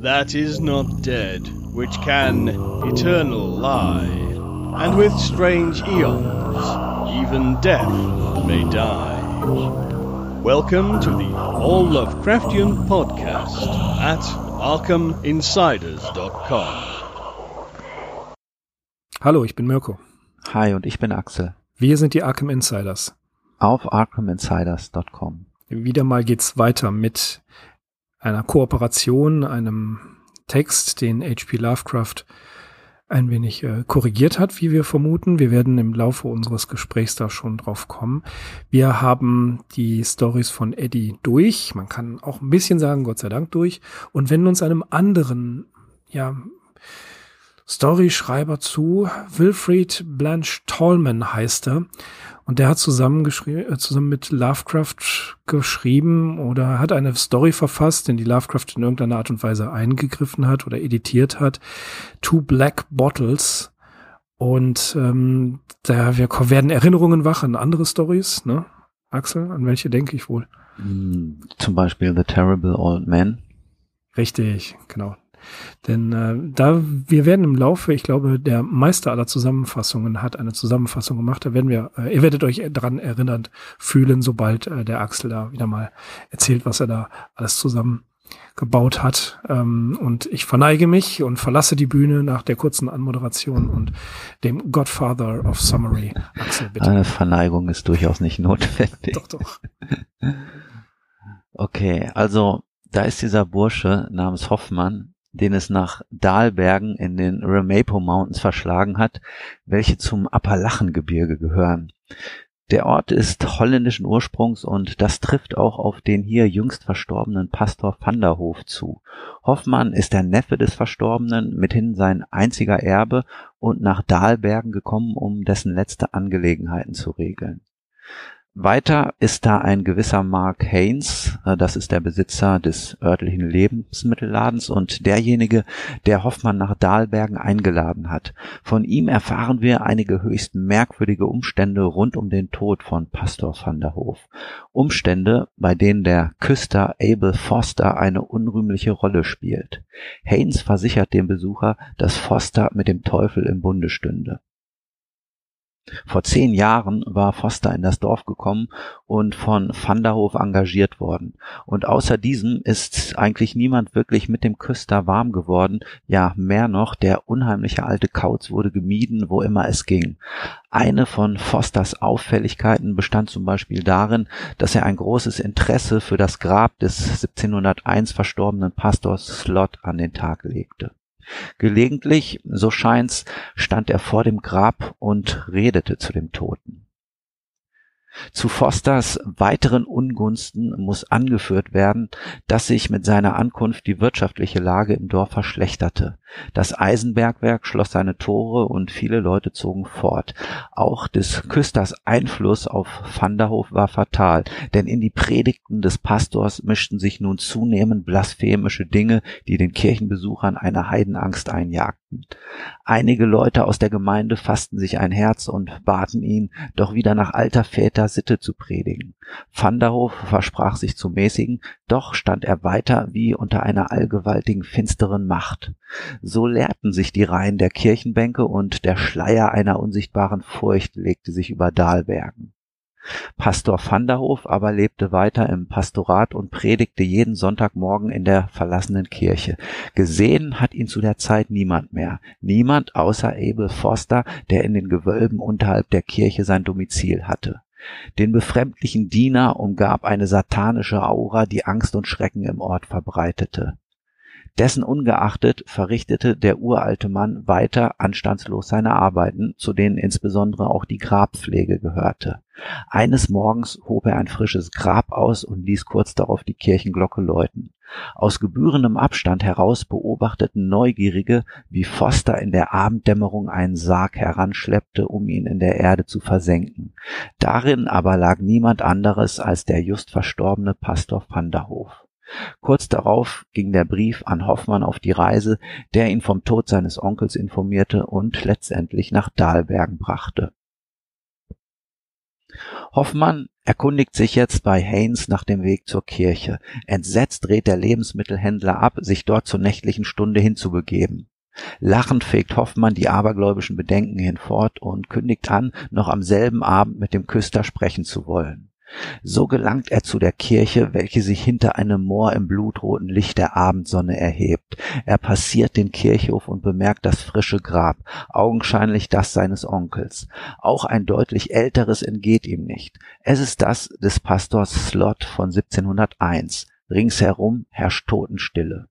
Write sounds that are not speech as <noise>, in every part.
that is not dead, which can eternal lie, and with strange eons, even death may die. Welcome to the All Lovecraftian Podcast at ArkhamInsiders.com. Hallo, ich bin Mirko. Hi und ich bin Axel. Wir sind die Arkham Insiders. Auf ArkhamInsiders.com. Wieder mal geht's weiter mit einer Kooperation, einem Text, den H.P. Lovecraft ein wenig äh, korrigiert hat, wie wir vermuten. Wir werden im Laufe unseres Gesprächs da schon drauf kommen. Wir haben die Stories von Eddie durch. Man kann auch ein bisschen sagen, Gott sei Dank durch. Und wenden uns einem anderen, ja, Storyschreiber zu. Wilfried Blanche Tallman heißt er. Und der hat zusammen, äh, zusammen mit Lovecraft geschrieben oder hat eine Story verfasst, in die Lovecraft in irgendeiner Art und Weise eingegriffen hat oder editiert hat. Two Black Bottles. Und ähm, da wir werden Erinnerungen wach an andere Stories, ne? Axel, an welche denke ich wohl? Hm, zum Beispiel The Terrible Old Man. Richtig, genau. Denn äh, da wir werden im Laufe, ich glaube, der Meister aller Zusammenfassungen hat eine Zusammenfassung gemacht. Da werden wir, äh, ihr werdet euch daran erinnert fühlen, sobald äh, der Axel da wieder mal erzählt, was er da alles zusammen gebaut hat. Ähm, und ich verneige mich und verlasse die Bühne nach der kurzen Anmoderation und dem Godfather of Summary. Axel, bitte. Eine Verneigung ist durchaus nicht notwendig. Doch, doch. <laughs> Okay, also da ist dieser Bursche namens Hoffmann, den es nach Dahlbergen in den Ramapo Mountains verschlagen hat, welche zum Appalachengebirge gehören. Der Ort ist holländischen Ursprungs und das trifft auch auf den hier jüngst verstorbenen Pastor Vanderhof zu. Hoffmann ist der Neffe des Verstorbenen, mithin sein einziger Erbe und nach Dahlbergen gekommen, um dessen letzte Angelegenheiten zu regeln. Weiter ist da ein gewisser Mark Haynes, äh, das ist der Besitzer des örtlichen Lebensmittelladens und derjenige, der Hoffmann nach Dahlbergen eingeladen hat. Von ihm erfahren wir einige höchst merkwürdige Umstände rund um den Tod von Pastor van der Hof. Umstände, bei denen der Küster Abel Foster eine unrühmliche Rolle spielt. Haynes versichert dem Besucher, dass Foster mit dem Teufel im Bunde stünde. Vor zehn Jahren war Foster in das Dorf gekommen und von Vanderhof engagiert worden. Und außer diesem ist eigentlich niemand wirklich mit dem Küster warm geworden. Ja, mehr noch, der unheimliche alte Kauz wurde gemieden, wo immer es ging. Eine von Fosters Auffälligkeiten bestand zum Beispiel darin, dass er ein großes Interesse für das Grab des 1701 verstorbenen Pastors Slot an den Tag legte. Gelegentlich, so scheint's, stand er vor dem Grab und redete zu dem Toten. Zu Fosters weiteren Ungunsten muss angeführt werden, dass sich mit seiner Ankunft die wirtschaftliche Lage im Dorf verschlechterte. Das Eisenbergwerk schloss seine Tore und viele Leute zogen fort. Auch des Küsters Einfluss auf Vanderhof war fatal, denn in die Predigten des Pastors mischten sich nun zunehmend blasphemische Dinge, die den Kirchenbesuchern eine Heidenangst einjagten. Einige Leute aus der Gemeinde fassten sich ein Herz und baten ihn, doch wieder nach alter Väter Sitte zu predigen. Vanderhof versprach sich zu mäßigen, doch stand er weiter wie unter einer allgewaltigen finsteren Macht. So leerten sich die Reihen der Kirchenbänke und der Schleier einer unsichtbaren Furcht legte sich über Dahlbergen. Pastor Vanderhof aber lebte weiter im Pastorat und predigte jeden Sonntagmorgen in der verlassenen Kirche. Gesehen hat ihn zu der Zeit niemand mehr. Niemand außer Abel Foster, der in den Gewölben unterhalb der Kirche sein Domizil hatte. Den befremdlichen Diener umgab eine satanische Aura, die Angst und Schrecken im Ort verbreitete. Dessen ungeachtet verrichtete der uralte Mann weiter anstandslos seine Arbeiten, zu denen insbesondere auch die Grabpflege gehörte. Eines Morgens hob er ein frisches Grab aus und ließ kurz darauf die Kirchenglocke läuten. Aus gebührendem Abstand heraus beobachteten Neugierige, wie Foster in der Abenddämmerung einen Sarg heranschleppte, um ihn in der Erde zu versenken. Darin aber lag niemand anderes als der just verstorbene Pastor Vanderhof. Kurz darauf ging der Brief an Hoffmann auf die Reise, der ihn vom Tod seines Onkels informierte und letztendlich nach Dahlbergen brachte. Hoffmann erkundigt sich jetzt bei Haynes nach dem Weg zur Kirche. Entsetzt dreht der Lebensmittelhändler ab, sich dort zur nächtlichen Stunde hinzubegeben. Lachend fegt Hoffmann die abergläubischen Bedenken hinfort und kündigt an, noch am selben Abend mit dem Küster sprechen zu wollen. So gelangt er zu der Kirche, welche sich hinter einem Moor im blutroten Licht der Abendsonne erhebt. Er passiert den Kirchhof und bemerkt das frische Grab, augenscheinlich das seines Onkels. Auch ein deutlich älteres entgeht ihm nicht. Es ist das des Pastors Slot von 1701. Ringsherum herrscht Totenstille.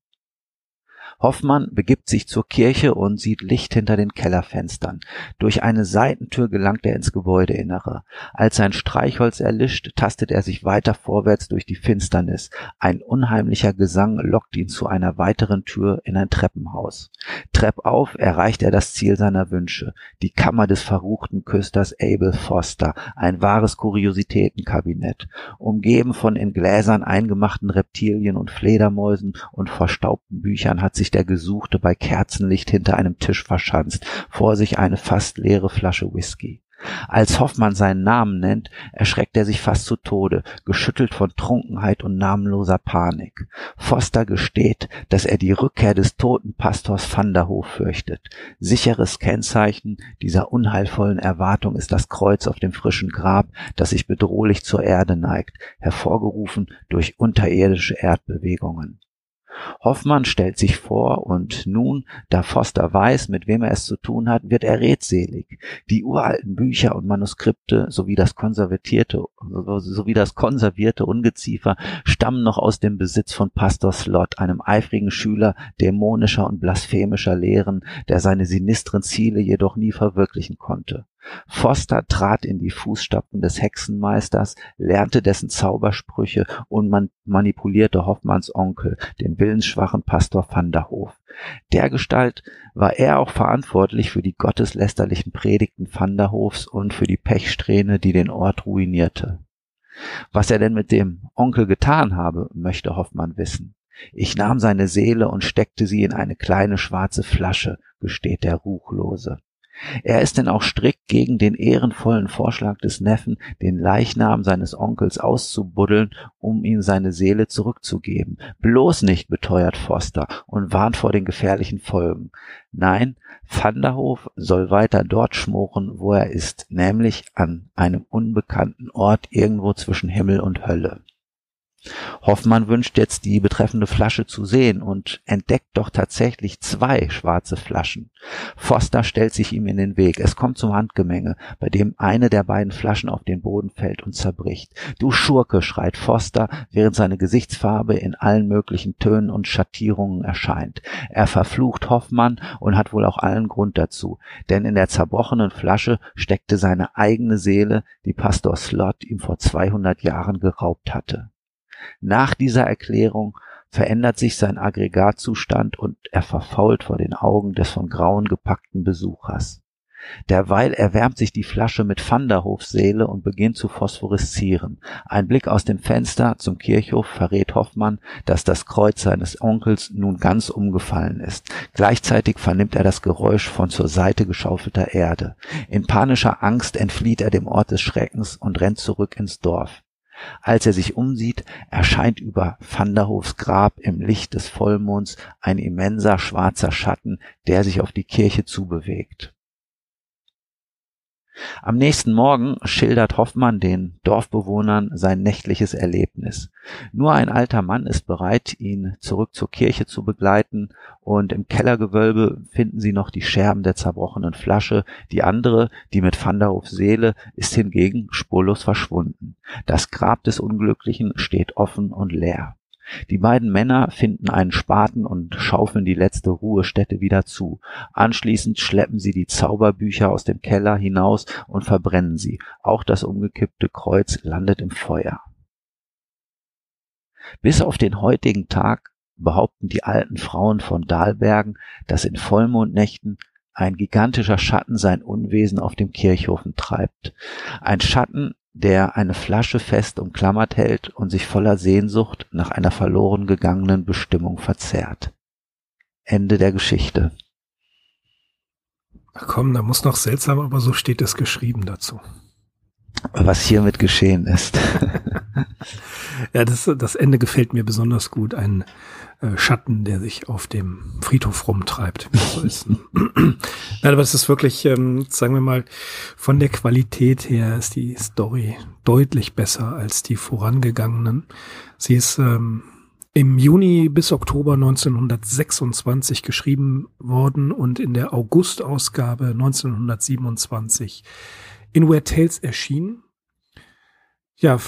Hoffmann begibt sich zur Kirche und sieht Licht hinter den Kellerfenstern. Durch eine Seitentür gelangt er ins Gebäudeinnere. Als sein Streichholz erlischt, tastet er sich weiter vorwärts durch die Finsternis. Ein unheimlicher Gesang lockt ihn zu einer weiteren Tür in ein Treppenhaus. Treppauf erreicht er das Ziel seiner Wünsche, die Kammer des verruchten Küsters Abel Foster, ein wahres Kuriositätenkabinett. Umgeben von in Gläsern eingemachten Reptilien und Fledermäusen und verstaubten Büchern hat sich sich der Gesuchte bei Kerzenlicht hinter einem Tisch verschanzt, vor sich eine fast leere Flasche Whisky. Als Hoffmann seinen Namen nennt, erschreckt er sich fast zu Tode, geschüttelt von Trunkenheit und namenloser Panik. Foster gesteht, dass er die Rückkehr des toten Pastors Van der Hof fürchtet. Sicheres Kennzeichen dieser unheilvollen Erwartung ist das Kreuz auf dem frischen Grab, das sich bedrohlich zur Erde neigt, hervorgerufen durch unterirdische Erdbewegungen. Hoffmann stellt sich vor und nun, da Foster weiß, mit wem er es zu tun hat, wird er redselig. Die uralten Bücher und Manuskripte sowie das konservierte, sowie das konservierte Ungeziefer stammen noch aus dem Besitz von Pastor Slot, einem eifrigen Schüler dämonischer und blasphemischer Lehren, der seine sinistren Ziele jedoch nie verwirklichen konnte. Foster trat in die Fußstapfen des Hexenmeisters, lernte dessen Zaubersprüche und man manipulierte Hoffmanns Onkel, den willensschwachen Pastor van der Hof. Dergestalt war er auch verantwortlich für die gotteslästerlichen Predigten van der Hofs und für die Pechsträhne, die den Ort ruinierte. Was er denn mit dem Onkel getan habe, möchte Hoffmann wissen. Ich nahm seine Seele und steckte sie in eine kleine schwarze Flasche, gesteht der Ruchlose. Er ist denn auch strikt gegen den ehrenvollen Vorschlag des Neffen, den Leichnam seines Onkels auszubuddeln, um ihm seine Seele zurückzugeben. Bloß nicht, beteuert Foster und warnt vor den gefährlichen Folgen. Nein, Vanderhof soll weiter dort schmoren, wo er ist, nämlich an einem unbekannten Ort irgendwo zwischen Himmel und Hölle. Hoffmann wünscht jetzt die betreffende Flasche zu sehen und entdeckt doch tatsächlich zwei schwarze Flaschen. Foster stellt sich ihm in den Weg. Es kommt zum Handgemenge, bei dem eine der beiden Flaschen auf den Boden fällt und zerbricht. Du Schurke, schreit Foster, während seine Gesichtsfarbe in allen möglichen Tönen und Schattierungen erscheint. Er verflucht Hoffmann und hat wohl auch allen Grund dazu, denn in der zerbrochenen Flasche steckte seine eigene Seele, die Pastor Slot ihm vor 200 Jahren geraubt hatte. Nach dieser Erklärung verändert sich sein Aggregatzustand und er verfault vor den Augen des von Grauen gepackten Besuchers. Derweil erwärmt sich die Flasche mit Vanderhofseele und beginnt zu phosphoreszieren. Ein Blick aus dem Fenster zum Kirchhof verrät Hoffmann, dass das Kreuz seines Onkels nun ganz umgefallen ist. Gleichzeitig vernimmt er das Geräusch von zur Seite geschaufelter Erde. In panischer Angst entflieht er dem Ort des Schreckens und rennt zurück ins Dorf. Als er sich umsieht, erscheint über Vanderhofs Grab im Licht des Vollmonds ein immenser schwarzer Schatten, der sich auf die Kirche zubewegt. Am nächsten Morgen schildert Hoffmann den Dorfbewohnern sein nächtliches Erlebnis. Nur ein alter Mann ist bereit, ihn zurück zur Kirche zu begleiten, und im Kellergewölbe finden sie noch die Scherben der zerbrochenen Flasche. Die andere, die mit Vanderhofs Seele, ist hingegen spurlos verschwunden. Das Grab des Unglücklichen steht offen und leer. Die beiden Männer finden einen Spaten und schaufeln die letzte Ruhestätte wieder zu. Anschließend schleppen sie die Zauberbücher aus dem Keller hinaus und verbrennen sie. Auch das umgekippte Kreuz landet im Feuer. Bis auf den heutigen Tag behaupten die alten Frauen von Dahlbergen, dass in Vollmondnächten ein gigantischer Schatten sein Unwesen auf dem Kirchhofen treibt. Ein Schatten, der eine Flasche fest umklammert hält und sich voller Sehnsucht nach einer verloren gegangenen Bestimmung verzehrt. Ende der Geschichte. Ach komm, da muss noch seltsam, aber so steht es geschrieben dazu. was hiermit geschehen ist. <laughs> ja, das, das Ende gefällt mir besonders gut. Ein äh, Schatten, der sich auf dem Friedhof rumtreibt. So. <clears throat> Nein, aber es ist wirklich, ähm, sagen wir mal, von der Qualität her ist die Story deutlich besser als die vorangegangenen. Sie ist ähm, im Juni bis Oktober 1926 geschrieben worden und in der August-Ausgabe 1927 in Where Tales erschienen. Ja,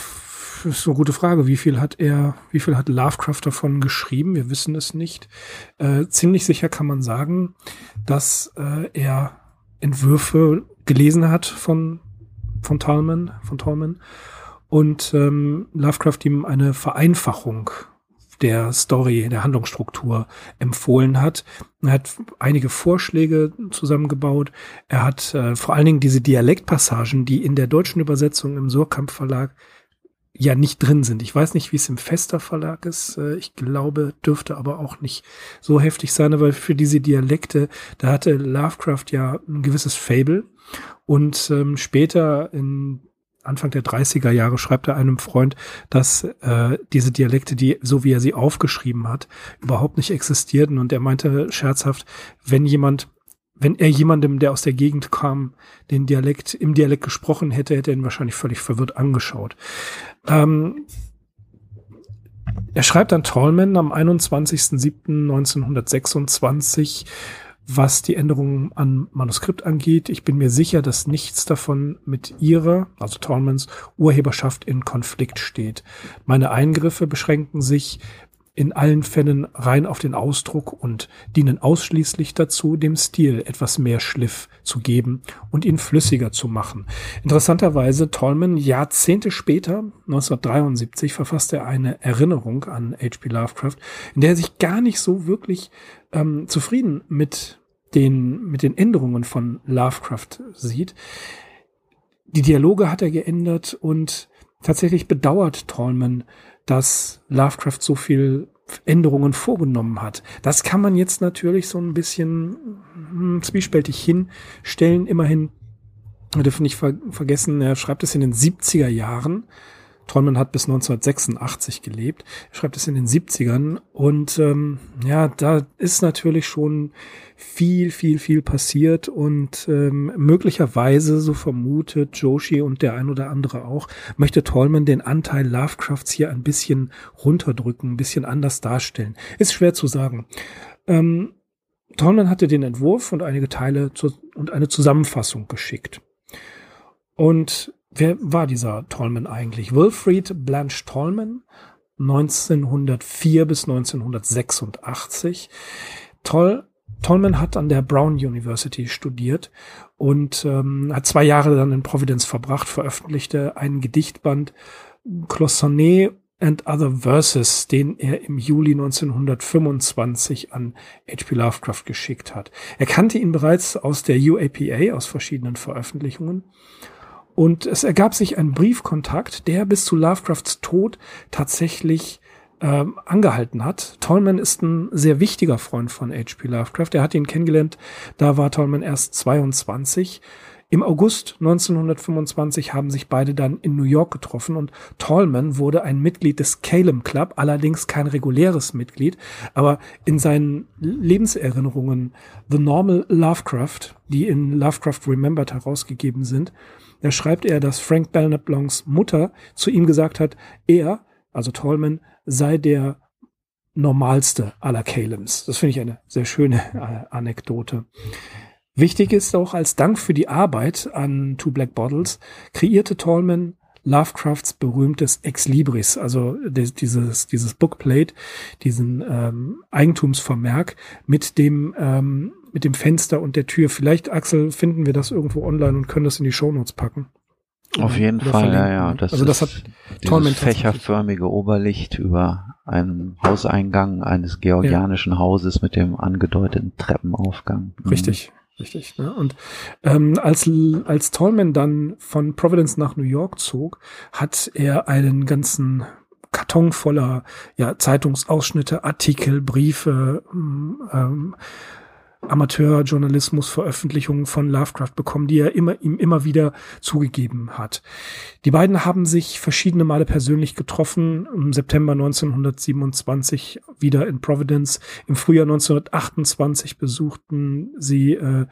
ist eine gute Frage. Wie viel hat er, wie viel hat Lovecraft davon geschrieben? Wir wissen es nicht. Äh, ziemlich sicher kann man sagen, dass äh, er Entwürfe gelesen hat von, von Tolman, von Tolman und ähm, Lovecraft ihm eine Vereinfachung der Story, der Handlungsstruktur empfohlen hat. Er hat einige Vorschläge zusammengebaut. Er hat äh, vor allen Dingen diese Dialektpassagen, die in der deutschen Übersetzung im Surkamp Verlag ja nicht drin sind. Ich weiß nicht, wie es im Fester Verlag ist. Äh, ich glaube, dürfte aber auch nicht so heftig sein, aber für diese Dialekte, da hatte Lovecraft ja ein gewisses Fable. Und ähm, später in Anfang der 30er Jahre schreibt er einem Freund, dass äh, diese Dialekte, die so wie er sie aufgeschrieben hat, überhaupt nicht existierten. Und er meinte scherzhaft, wenn jemand, wenn er jemandem, der aus der Gegend kam, den Dialekt im Dialekt gesprochen hätte, hätte er ihn wahrscheinlich völlig verwirrt angeschaut. Ähm, er schreibt an Tolman am 21.07.1926 was die Änderungen an Manuskript angeht. Ich bin mir sicher, dass nichts davon mit ihrer, also Tolmans, Urheberschaft in Konflikt steht. Meine Eingriffe beschränken sich in allen Fällen rein auf den Ausdruck und dienen ausschließlich dazu, dem Stil etwas mehr Schliff zu geben und ihn flüssiger zu machen. Interessanterweise, Tolman, Jahrzehnte später, 1973, verfasste er eine Erinnerung an H.P. Lovecraft, in der er sich gar nicht so wirklich ähm, zufrieden mit den, mit den Änderungen von Lovecraft sieht. Die Dialoge hat er geändert und tatsächlich bedauert Tolman, dass Lovecraft so viel Änderungen vorgenommen hat. Das kann man jetzt natürlich so ein bisschen hm, zwiespältig hinstellen. Immerhin, wir dürfen nicht ver vergessen, er schreibt es in den 70er Jahren Tolman hat bis 1986 gelebt. Er schreibt es in den 70ern und ähm, ja, da ist natürlich schon viel, viel, viel passiert und ähm, möglicherweise, so vermutet Joshi und der ein oder andere auch, möchte Tolman den Anteil Lovecrafts hier ein bisschen runterdrücken, ein bisschen anders darstellen. Ist schwer zu sagen. Ähm, Tolman hatte den Entwurf und einige Teile zu, und eine Zusammenfassung geschickt. Und Wer war dieser Tolman eigentlich? Wilfried Blanche Tolman, 1904 bis 1986. Toll, Tolman hat an der Brown University studiert und ähm, hat zwei Jahre dann in Providence verbracht, veröffentlichte einen Gedichtband Cloisonné and Other Verses, den er im Juli 1925 an H.P. Lovecraft geschickt hat. Er kannte ihn bereits aus der UAPA, aus verschiedenen Veröffentlichungen und es ergab sich ein Briefkontakt, der bis zu Lovecrafts Tod tatsächlich ähm, angehalten hat. Tolman ist ein sehr wichtiger Freund von H.P. Lovecraft. Er hat ihn kennengelernt, da war Tolman erst 22. Im August 1925 haben sich beide dann in New York getroffen und Tolman wurde ein Mitglied des Calem Club, allerdings kein reguläres Mitglied, aber in seinen Lebenserinnerungen The Normal Lovecraft, die in Lovecraft Remembered herausgegeben sind, da schreibt er, dass Frank Belknap Blancs Mutter zu ihm gesagt hat, er, also Tolman, sei der normalste aller Calems. Das finde ich eine sehr schöne äh, Anekdote. Wichtig ist auch als Dank für die Arbeit an Two Black Bottles kreierte Tolman Lovecrafts berühmtes Ex Libris, also dieses, dieses Bookplate, diesen ähm, Eigentumsvermerk mit dem ähm, mit dem Fenster und der Tür. Vielleicht, Axel, finden wir das irgendwo online und können das in die Shownotes packen. Auf jeden Fall, ja, ja. Das also das hat dieses fächerförmige Oberlicht über einem Hauseingang eines georgianischen ja. Hauses mit dem angedeuteten Treppenaufgang. Mhm. Richtig, richtig. Ne? Und ähm, als, als Tolman dann von Providence nach New York zog, hat er einen ganzen Karton voller ja, Zeitungsausschnitte, Artikel, Briefe, mm, ähm, Amateurjournalismus-Veröffentlichungen von Lovecraft bekommen, die er immer, ihm immer wieder zugegeben hat. Die beiden haben sich verschiedene Male persönlich getroffen, im September 1927 wieder in Providence, im Frühjahr 1928 besuchten sie äh,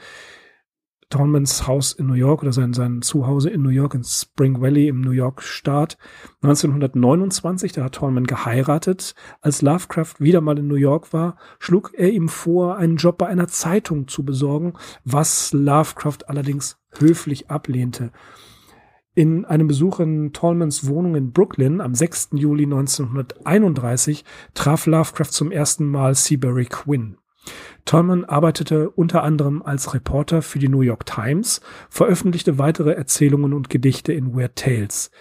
Tolmans Haus in New York oder sein, sein Zuhause in New York in Spring Valley im New York Staat. 1929, da hat Tolman geheiratet. Als Lovecraft wieder mal in New York war, schlug er ihm vor, einen Job bei einer Zeitung zu besorgen, was Lovecraft allerdings höflich ablehnte. In einem Besuch in Tolmans Wohnung in Brooklyn am 6. Juli 1931 traf Lovecraft zum ersten Mal Seabury Quinn. Tolman arbeitete unter anderem als Reporter für die New York Times, veröffentlichte weitere Erzählungen und Gedichte in Weird Tales.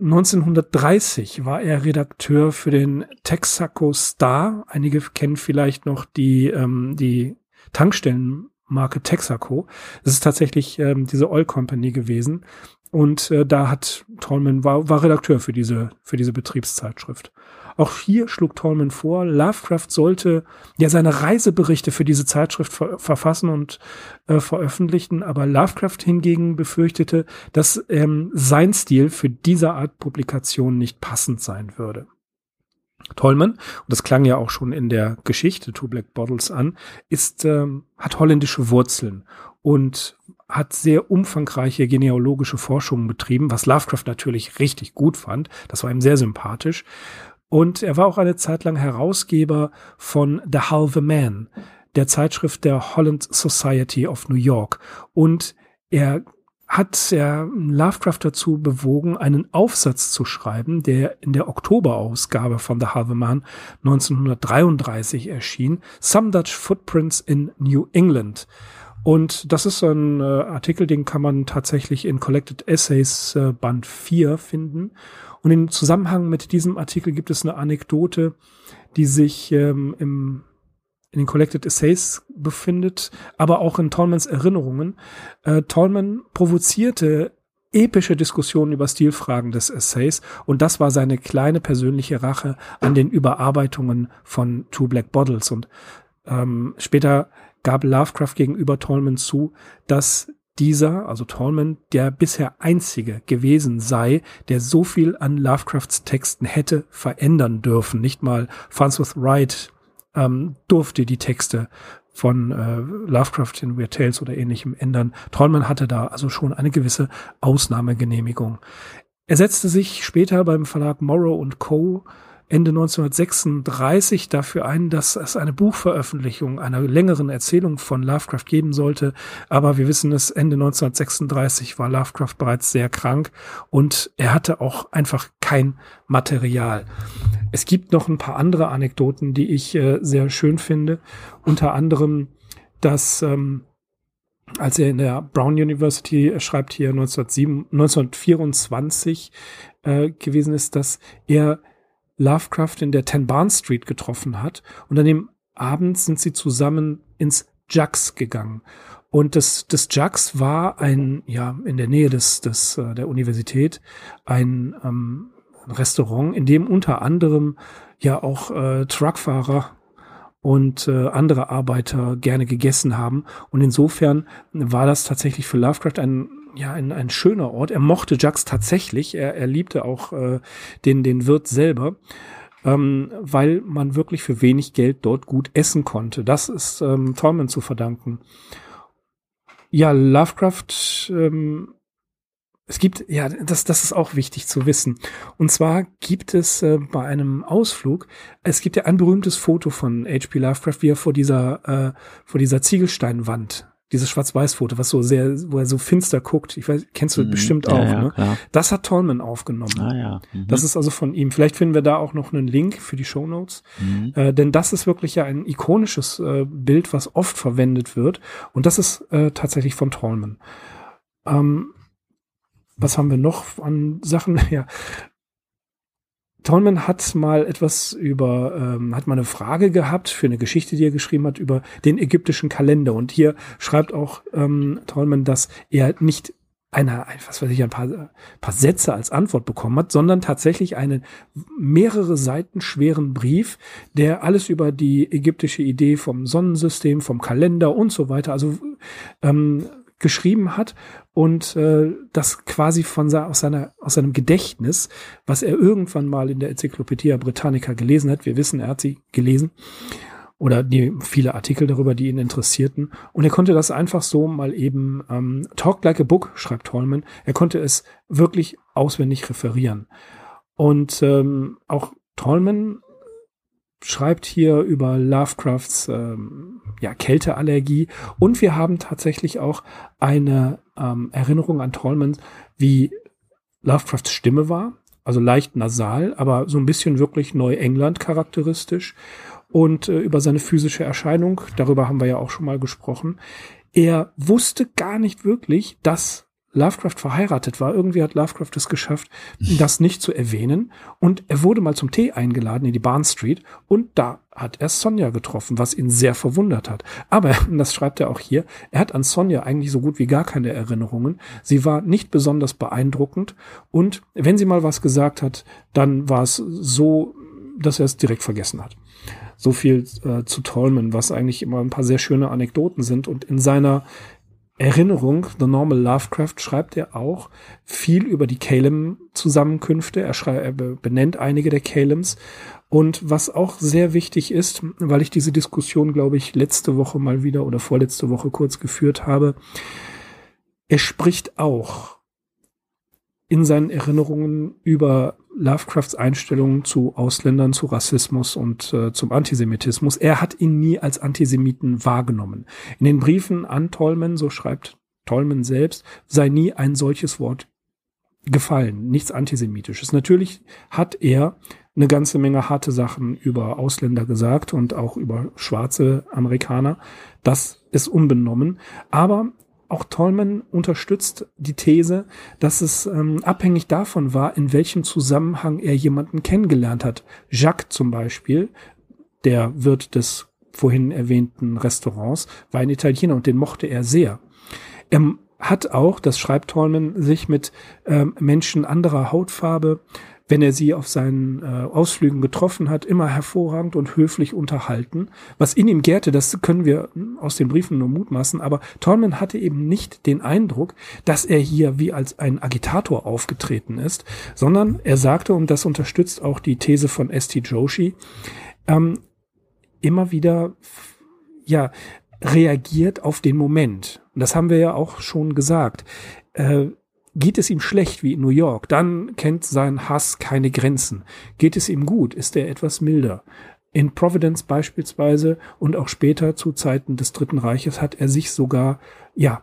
1930 war er Redakteur für den Texaco Star. Einige kennen vielleicht noch die, ähm, die Tankstellenmarke Texaco. Das ist tatsächlich ähm, diese Oil Company gewesen. Und äh, da hat Tolman war, war Redakteur für diese, für diese Betriebszeitschrift. Auch hier schlug Tolman vor, Lovecraft sollte ja seine Reiseberichte für diese Zeitschrift ver verfassen und äh, veröffentlichen, aber Lovecraft hingegen befürchtete, dass ähm, sein Stil für diese Art Publikation nicht passend sein würde. Tolman, und das klang ja auch schon in der Geschichte Two Black Bottles an, ist, ähm, hat holländische Wurzeln und hat sehr umfangreiche genealogische Forschungen betrieben, was Lovecraft natürlich richtig gut fand. Das war ihm sehr sympathisch. Und er war auch eine Zeit lang Herausgeber von The Halve Man, der Zeitschrift der Holland Society of New York. Und er hat er Lovecraft dazu bewogen, einen Aufsatz zu schreiben, der in der Oktoberausgabe von The Halve Man 1933 erschien, Some Dutch Footprints in New England. Und das ist ein äh, Artikel, den kann man tatsächlich in Collected Essays äh, Band 4 finden. Und im Zusammenhang mit diesem Artikel gibt es eine Anekdote, die sich ähm, im, in den Collected Essays befindet, aber auch in Tolmans Erinnerungen. Äh, Tolman provozierte epische Diskussionen über Stilfragen des Essays und das war seine kleine persönliche Rache an den Überarbeitungen von Two Black Bottles und ähm, später gab Lovecraft gegenüber Tolman zu, dass dieser, also Tolman, der bisher einzige gewesen sei, der so viel an Lovecrafts Texten hätte verändern dürfen. Nicht mal Farnsworth Wright ähm, durfte die Texte von äh, Lovecraft in Weird Tales oder ähnlichem ändern. Tolman hatte da also schon eine gewisse Ausnahmegenehmigung. Er setzte sich später beim Verlag Morrow Co. Ende 1936 dafür ein, dass es eine Buchveröffentlichung einer längeren Erzählung von Lovecraft geben sollte. Aber wir wissen es, Ende 1936 war Lovecraft bereits sehr krank und er hatte auch einfach kein Material. Es gibt noch ein paar andere Anekdoten, die ich äh, sehr schön finde. Unter anderem, dass ähm, als er in der Brown University, er schreibt hier 1907, 1924 äh, gewesen ist, dass er Lovecraft in der Ten Barn Street getroffen hat. Und an dem Abend sind sie zusammen ins Jugs gegangen. Und das, das Jugs war ein, ja, in der Nähe des, des, äh, der Universität, ein ähm, Restaurant, in dem unter anderem ja auch äh, Truckfahrer und äh, andere Arbeiter gerne gegessen haben. Und insofern war das tatsächlich für Lovecraft ein ja, ein, ein schöner Ort. Er mochte Jux tatsächlich. Er, er liebte auch äh, den, den Wirt selber, ähm, weil man wirklich für wenig Geld dort gut essen konnte. Das ist ähm, Tolman zu verdanken. Ja, Lovecraft, ähm, es gibt, ja, das, das ist auch wichtig zu wissen. Und zwar gibt es äh, bei einem Ausflug, es gibt ja ein berühmtes Foto von H.P. Lovecraft, wie er vor dieser, äh, vor dieser Ziegelsteinwand dieses Schwarz-Weiß-Foto, was so sehr, wo er so finster guckt. Ich weiß, kennst du mhm. bestimmt auch, ja, ne? Das hat Tolman aufgenommen. Ah, ja. Mhm. Das ist also von ihm. Vielleicht finden wir da auch noch einen Link für die Show Notes. Mhm. Äh, denn das ist wirklich ja ein ikonisches äh, Bild, was oft verwendet wird. Und das ist äh, tatsächlich von Tolman. Ähm, was haben wir noch an Sachen? <laughs> Ja, Tolman hat mal etwas über, ähm, hat mal eine Frage gehabt für eine Geschichte, die er geschrieben hat über den ägyptischen Kalender. Und hier schreibt auch ähm, Tolman, dass er nicht einer, was weiß ich, ein paar, paar Sätze als Antwort bekommen hat, sondern tatsächlich einen mehrere Seiten schweren Brief, der alles über die ägyptische Idee vom Sonnensystem, vom Kalender und so weiter, also ähm, geschrieben hat und äh, das quasi von aus seiner aus seinem Gedächtnis, was er irgendwann mal in der Enzyklopädie Britannica gelesen hat. Wir wissen, er hat sie gelesen oder die viele Artikel darüber, die ihn interessierten. Und er konnte das einfach so mal eben ähm, talk like a book, schreibt Tolman. Er konnte es wirklich auswendig referieren. Und ähm, auch Tolman schreibt hier über Lovecrafts ähm, ja, Kälteallergie. Und wir haben tatsächlich auch eine ähm, Erinnerung an Tolman, wie Lovecrafts Stimme war, also leicht nasal, aber so ein bisschen wirklich Neuengland charakteristisch. Und äh, über seine physische Erscheinung, darüber haben wir ja auch schon mal gesprochen. Er wusste gar nicht wirklich, dass Lovecraft verheiratet war. Irgendwie hat Lovecraft es geschafft, das nicht zu erwähnen. Und er wurde mal zum Tee eingeladen in die Barn Street und da hat er Sonja getroffen, was ihn sehr verwundert hat. Aber, <laughs> das schreibt er auch hier, er hat an Sonja eigentlich so gut wie gar keine Erinnerungen. Sie war nicht besonders beeindruckend und wenn sie mal was gesagt hat, dann war es so, dass er es direkt vergessen hat so viel äh, zu Tolman, was eigentlich immer ein paar sehr schöne Anekdoten sind. Und in seiner Erinnerung, The Normal Lovecraft, schreibt er auch viel über die Calem-Zusammenkünfte. Er, er benennt einige der Calems. Und was auch sehr wichtig ist, weil ich diese Diskussion, glaube ich, letzte Woche mal wieder oder vorletzte Woche kurz geführt habe, er spricht auch in seinen Erinnerungen über Lovecrafts Einstellungen zu Ausländern, zu Rassismus und äh, zum Antisemitismus. Er hat ihn nie als Antisemiten wahrgenommen. In den Briefen an Tolman, so schreibt Tolman selbst, sei nie ein solches Wort gefallen, nichts Antisemitisches. Natürlich hat er eine ganze Menge harte Sachen über Ausländer gesagt und auch über schwarze Amerikaner. Das ist unbenommen. Aber auch Tolman unterstützt die These, dass es ähm, abhängig davon war, in welchem Zusammenhang er jemanden kennengelernt hat. Jacques zum Beispiel, der Wirt des vorhin erwähnten Restaurants, war ein Italiener und den mochte er sehr. Er hat auch, das schreibt Tolman, sich mit ähm, Menschen anderer Hautfarbe wenn er sie auf seinen äh, Ausflügen getroffen hat, immer hervorragend und höflich unterhalten. Was in ihm gärte, das können wir aus den Briefen nur mutmaßen, aber Tolman hatte eben nicht den Eindruck, dass er hier wie als ein Agitator aufgetreten ist, sondern er sagte, und das unterstützt auch die These von St. Joshi, ähm, immer wieder, ja, reagiert auf den Moment. Und das haben wir ja auch schon gesagt. Äh, Geht es ihm schlecht wie in New York, dann kennt sein Hass keine Grenzen. Geht es ihm gut, ist er etwas milder. In Providence beispielsweise und auch später zu Zeiten des Dritten Reiches hat er sich sogar, ja,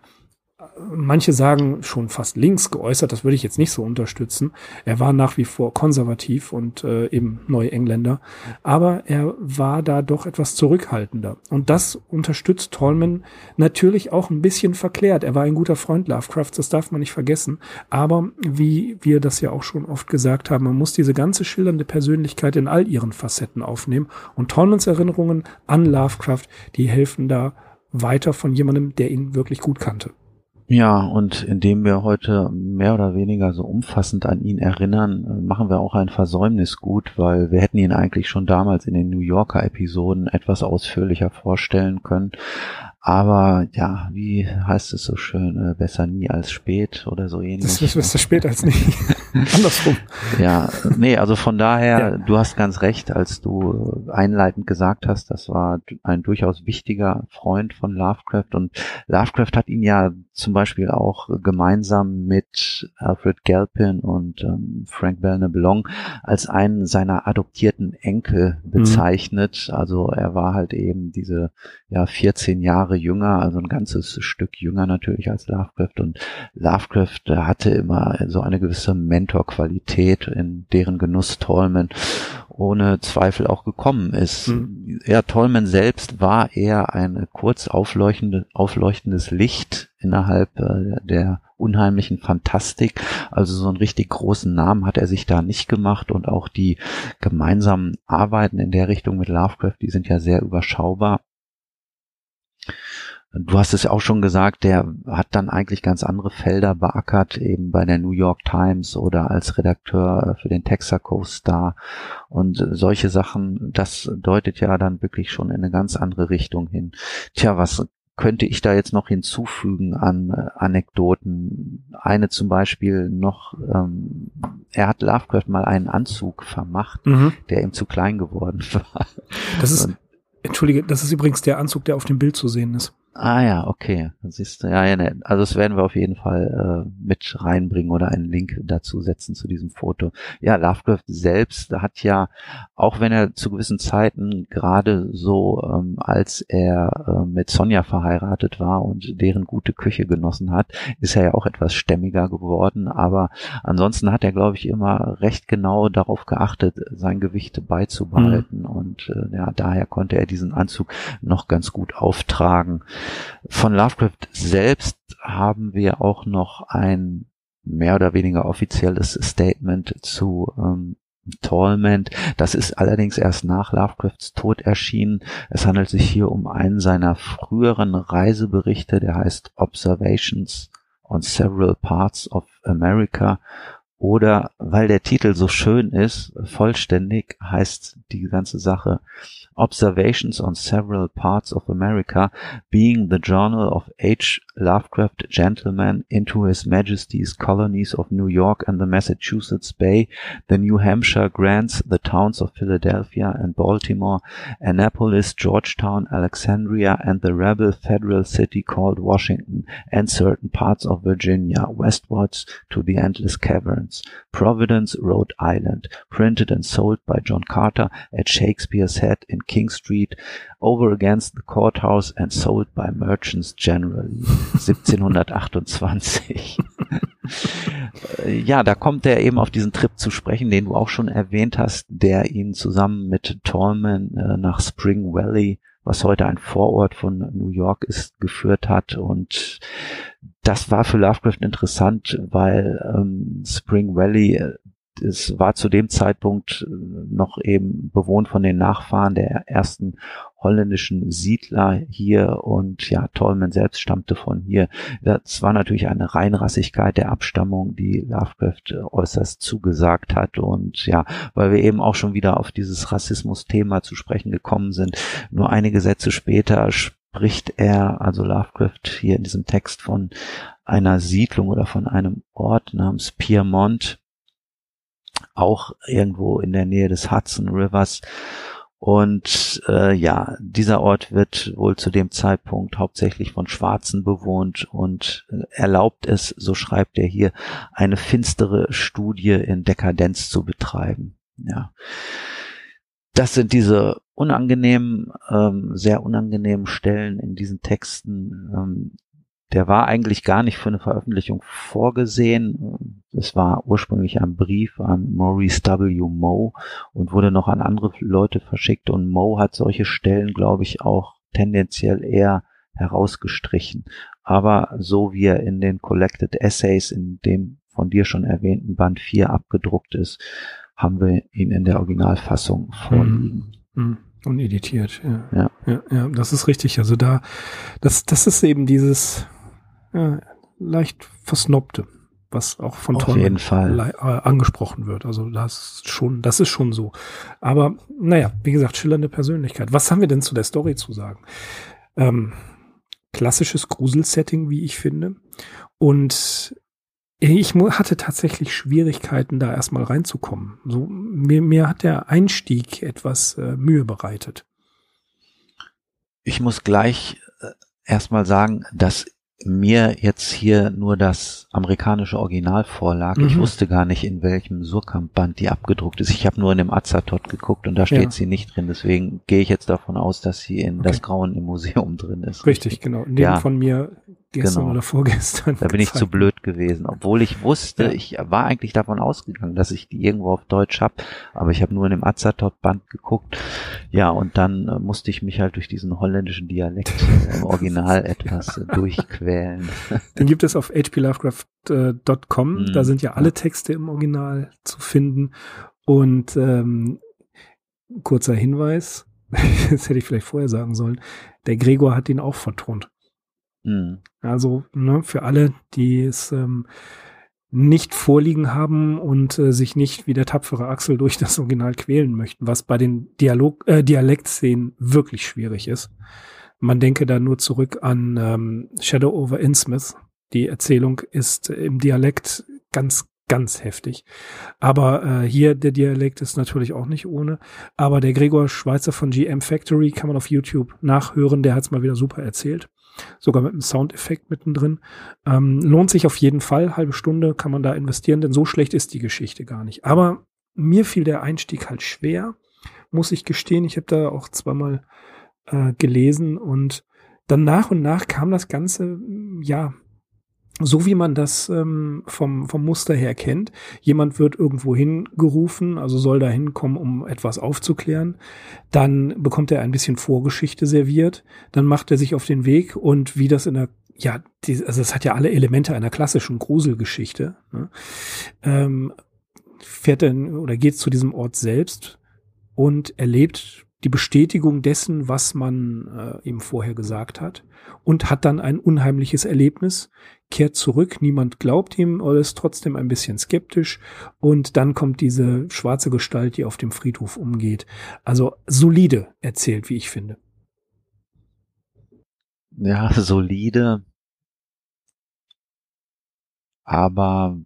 manche sagen schon fast links geäußert, das würde ich jetzt nicht so unterstützen. Er war nach wie vor konservativ und äh, eben Neuengländer, aber er war da doch etwas zurückhaltender. Und das unterstützt Tolman natürlich auch ein bisschen verklärt. Er war ein guter Freund Lovecrafts, das darf man nicht vergessen. Aber wie wir das ja auch schon oft gesagt haben, man muss diese ganze schildernde Persönlichkeit in all ihren Facetten aufnehmen. Und Tolmans Erinnerungen an Lovecraft, die helfen da weiter von jemandem, der ihn wirklich gut kannte. Ja, und indem wir heute mehr oder weniger so umfassend an ihn erinnern, äh, machen wir auch ein Versäumnis gut, weil wir hätten ihn eigentlich schon damals in den New Yorker Episoden etwas ausführlicher vorstellen können. Aber ja, wie heißt es so schön, äh, besser nie als spät oder so ähnlich. Das ist besser spät als nie. <laughs> Andersrum. Ja, nee, also von daher, ja. du hast ganz recht, als du einleitend gesagt hast, das war ein durchaus wichtiger Freund von Lovecraft und Lovecraft hat ihn ja zum Beispiel auch gemeinsam mit Alfred Galpin und ähm, Frank Belknap Long als einen seiner adoptierten Enkel mhm. bezeichnet. Mhm. Also er war halt eben diese ja 14 Jahre jünger, also ein ganzes Stück jünger natürlich als Lovecraft und Lovecraft hatte immer so eine gewisse Mentorqualität, in deren Genuss Tolman ohne Zweifel auch gekommen ist. Mhm. Ja, Tolman selbst war eher ein kurz aufleuchtende, aufleuchtendes Licht innerhalb äh, der unheimlichen Fantastik. Also so einen richtig großen Namen hat er sich da nicht gemacht und auch die gemeinsamen Arbeiten in der Richtung mit Lovecraft, die sind ja sehr überschaubar. Du hast es ja auch schon gesagt, der hat dann eigentlich ganz andere Felder beackert, eben bei der New York Times oder als Redakteur für den Texaco Star. Und solche Sachen, das deutet ja dann wirklich schon in eine ganz andere Richtung hin. Tja, was könnte ich da jetzt noch hinzufügen an äh, Anekdoten? Eine zum Beispiel noch, ähm, er hat Lovecraft mal einen Anzug vermacht, mhm. der ihm zu klein geworden <laughs> war. Das ist, Und, entschuldige, das ist übrigens der Anzug, der auf dem Bild zu sehen ist. Ah ja, okay. Siehst du, ja, ja, ne. Also das werden wir auf jeden Fall äh, mit reinbringen oder einen Link dazu setzen zu diesem Foto. Ja, Lovecraft selbst hat ja, auch wenn er zu gewissen Zeiten gerade so, ähm, als er äh, mit Sonja verheiratet war und deren gute Küche genossen hat, ist er ja auch etwas stämmiger geworden. Aber ansonsten hat er, glaube ich, immer recht genau darauf geachtet, sein Gewicht beizubehalten. Mhm. Und äh, ja, daher konnte er diesen Anzug noch ganz gut auftragen. Von Lovecraft selbst haben wir auch noch ein mehr oder weniger offizielles Statement zu ähm, Tallman. Das ist allerdings erst nach Lovecrafts Tod erschienen. Es handelt sich hier um einen seiner früheren Reiseberichte, der heißt Observations on Several Parts of America. Oder weil der Titel so schön ist, vollständig heißt die ganze Sache Observations on Several Parts of America, being the journal of H. Lovecraft Gentleman into His Majesty's colonies of New York and the Massachusetts Bay, the New Hampshire grants, the towns of Philadelphia and Baltimore, Annapolis, Georgetown, Alexandria, and the rebel federal city called Washington, and certain parts of Virginia, westwards to the endless caverns. Providence, Rhode Island, printed and sold by John Carter at Shakespeare's Head in King Street, over against the courthouse and sold by merchants generally. 1728. ja, da kommt er eben auf diesen Trip zu sprechen, den du auch schon erwähnt hast, der ihn zusammen mit Tallman äh, nach Spring Valley, was heute ein Vorort von New York ist, geführt hat und das war für Lovecraft interessant, weil ähm, Spring Valley äh, es war zu dem Zeitpunkt äh, noch eben bewohnt von den Nachfahren der ersten holländischen Siedler hier und ja, Tolman selbst stammte von hier. Das war natürlich eine Reinrassigkeit der Abstammung, die Lovecraft äußerst zugesagt hat und ja, weil wir eben auch schon wieder auf dieses Rassismus-Thema zu sprechen gekommen sind, nur einige Sätze später spricht er, also Lovecraft hier in diesem Text von einer Siedlung oder von einem Ort namens Piermont, auch irgendwo in der Nähe des Hudson Rivers. Und äh, ja, dieser Ort wird wohl zu dem Zeitpunkt hauptsächlich von Schwarzen bewohnt und äh, erlaubt es, so schreibt er hier, eine finstere Studie in Dekadenz zu betreiben. Ja. Das sind diese unangenehmen, ähm, sehr unangenehmen Stellen in diesen Texten, ähm, der war eigentlich gar nicht für eine Veröffentlichung vorgesehen. Es war ursprünglich ein Brief an Maurice W. Moe und wurde noch an andere Leute verschickt und Moe hat solche Stellen, glaube ich, auch tendenziell eher herausgestrichen. Aber so wie er in den Collected Essays in dem von dir schon erwähnten Band 4 abgedruckt ist, haben wir ihn in der Originalfassung vorliegen. Mm, mm. Uneditiert, ja. ja. Ja, ja, das ist richtig. Also da, das, das ist eben dieses, ja, leicht versnobte, was auch von Auf Fall. Äh, angesprochen wird. Also das ist schon, das ist schon so. Aber naja, wie gesagt, schillernde Persönlichkeit. Was haben wir denn zu der Story zu sagen? Ähm, klassisches Gruselsetting, wie ich finde. Und ich hatte tatsächlich Schwierigkeiten, da erstmal reinzukommen. So, mir, mir hat der Einstieg etwas äh, Mühe bereitet. Ich muss gleich äh, erstmal sagen, dass mir jetzt hier nur das amerikanische Original vorlag. Mhm. Ich wusste gar nicht, in welchem Surkamp-Band die abgedruckt ist. Ich habe nur in dem Azatot geguckt und da steht ja. sie nicht drin. Deswegen gehe ich jetzt davon aus, dass sie in okay. das Grauen im Museum drin ist. Richtig, genau. In dem ja. von mir gestern genau. oder vorgestern. Da bin gezeigt. ich zu blöd gewesen, obwohl ich wusste, ja. ich war eigentlich davon ausgegangen, dass ich die irgendwo auf Deutsch hab, aber ich habe nur in dem Azatot-Band geguckt. Ja, und dann äh, musste ich mich halt durch diesen holländischen Dialekt <laughs> äh, im Original etwas äh, durchquälen. <laughs> Den gibt es auf hplovecraft.com, mhm. da sind ja alle Texte im Original zu finden und ähm, kurzer Hinweis, <laughs> das hätte ich vielleicht vorher sagen sollen, der Gregor hat ihn auch vertont. Mhm. Also ne, für alle, die es ähm, nicht vorliegen haben und äh, sich nicht wie der tapfere Axel durch das Original quälen möchten, was bei den Dialog äh, Dialektszenen wirklich schwierig ist. Man denke da nur zurück an ähm, Shadow over Innsmouth. Die Erzählung ist im Dialekt ganz, ganz heftig. Aber äh, hier der Dialekt ist natürlich auch nicht ohne. Aber der Gregor Schweizer von GM Factory kann man auf YouTube nachhören. Der hat es mal wieder super erzählt sogar mit einem Soundeffekt mittendrin. Ähm, lohnt sich auf jeden Fall, halbe Stunde kann man da investieren, denn so schlecht ist die Geschichte gar nicht. Aber mir fiel der Einstieg halt schwer, muss ich gestehen. Ich habe da auch zweimal äh, gelesen und dann nach und nach kam das Ganze, ja, so wie man das ähm, vom, vom Muster her kennt. Jemand wird irgendwo hingerufen, also soll da hinkommen, um etwas aufzuklären. Dann bekommt er ein bisschen Vorgeschichte serviert. Dann macht er sich auf den Weg und wie das in der ja, die, also es hat ja alle Elemente einer klassischen Gruselgeschichte. Ne? Ähm, fährt dann oder geht zu diesem Ort selbst und erlebt die Bestätigung dessen, was man äh, ihm vorher gesagt hat und hat dann ein unheimliches Erlebnis, kehrt zurück, niemand glaubt ihm oder ist trotzdem ein bisschen skeptisch und dann kommt diese schwarze Gestalt, die auf dem Friedhof umgeht. Also solide erzählt, wie ich finde. Ja, <laughs> solide, aber